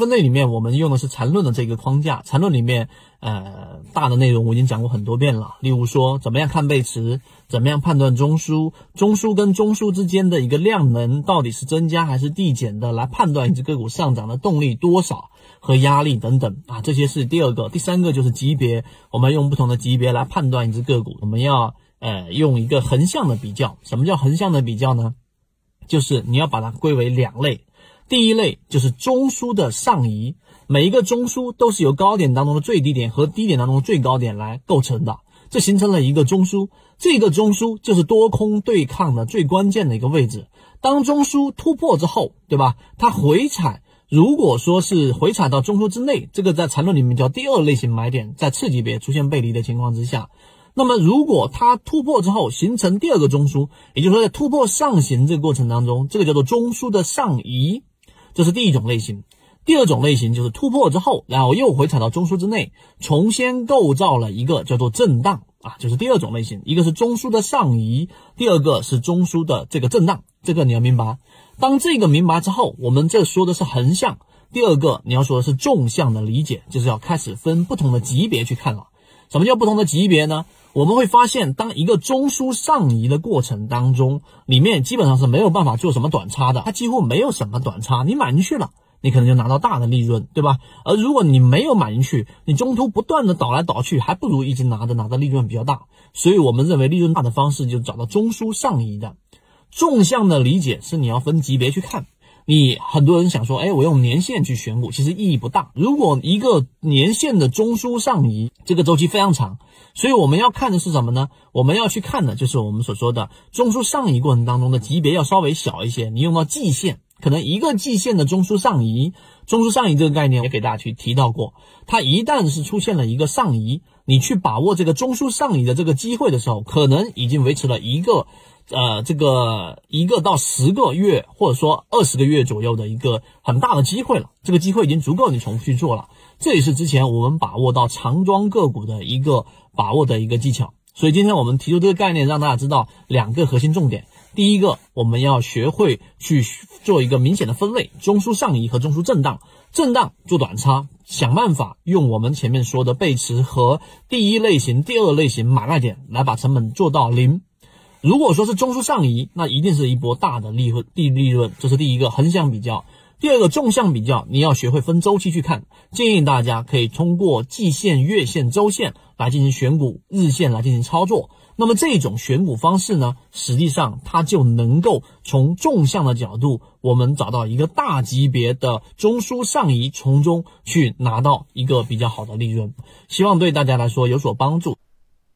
分类里面，我们用的是缠论的这个框架。缠论里面，呃，大的内容我已经讲过很多遍了。例如说，怎么样看背驰，怎么样判断中枢，中枢跟中枢之间的一个量能到底是增加还是递减的，来判断一只个股上涨的动力多少和压力等等啊。这些是第二个，第三个就是级别，我们用不同的级别来判断一只个股。我们要呃用一个横向的比较。什么叫横向的比较呢？就是你要把它归为两类。第一类就是中枢的上移，每一个中枢都是由高点当中的最低点和低点当中的最高点来构成的，这形成了一个中枢。这个中枢就是多空对抗的最关键的一个位置。当中枢突破之后，对吧？它回踩，如果说是回踩到中枢之内，这个在缠论里面叫第二类型买点，在次级别出现背离的情况之下，那么如果它突破之后形成第二个中枢，也就是说在突破上行这个过程当中，这个叫做中枢的上移。这是第一种类型，第二种类型就是突破之后，然后又回踩到中枢之内，重新构造了一个叫做震荡啊，就是第二种类型。一个是中枢的上移，第二个是中枢的这个震荡，这个你要明白。当这个明白之后，我们这说的是横向，第二个你要说的是纵向的理解，就是要开始分不同的级别去看了。什么叫不同的级别呢？我们会发现，当一个中枢上移的过程当中，里面基本上是没有办法做什么短差的，它几乎没有什么短差。你买进去了，你可能就拿到大的利润，对吧？而如果你没有买进去，你中途不断的倒来倒去，还不如一直拿着，拿的利润比较大。所以我们认为利润大的方式就是找到中枢上移的。纵向的理解是你要分级别去看。你很多人想说，哎，我用年线去选股，其实意义不大。如果一个年线的中枢上移，这个周期非常长，所以我们要看的是什么呢？我们要去看的就是我们所说的中枢上移过程当中的级别要稍微小一些。你用到季线，可能一个季线的中枢上移，中枢上移这个概念也给大家去提到过。它一旦是出现了一个上移，你去把握这个中枢上移的这个机会的时候，可能已经维持了一个。呃，这个一个到十个月，或者说二十个月左右的一个很大的机会了，这个机会已经足够你重复去做了。这也是之前我们把握到长庄个股的一个把握的一个技巧。所以今天我们提出这个概念，让大家知道两个核心重点。第一个，我们要学会去做一个明显的分类：中枢上移和中枢震荡。震荡做短差，想办法用我们前面说的背驰和第一类型、第二类型买卖点来把成本做到零。如果说是中枢上移，那一定是一波大的利润，低利润，这是第一个横向比较。第二个纵向比较，你要学会分周期去看。建议大家可以通过季线、月线、周线来进行选股，日线来进行操作。那么这种选股方式呢，实际上它就能够从纵向的角度，我们找到一个大级别的中枢上移，从中去拿到一个比较好的利润。希望对大家来说有所帮助。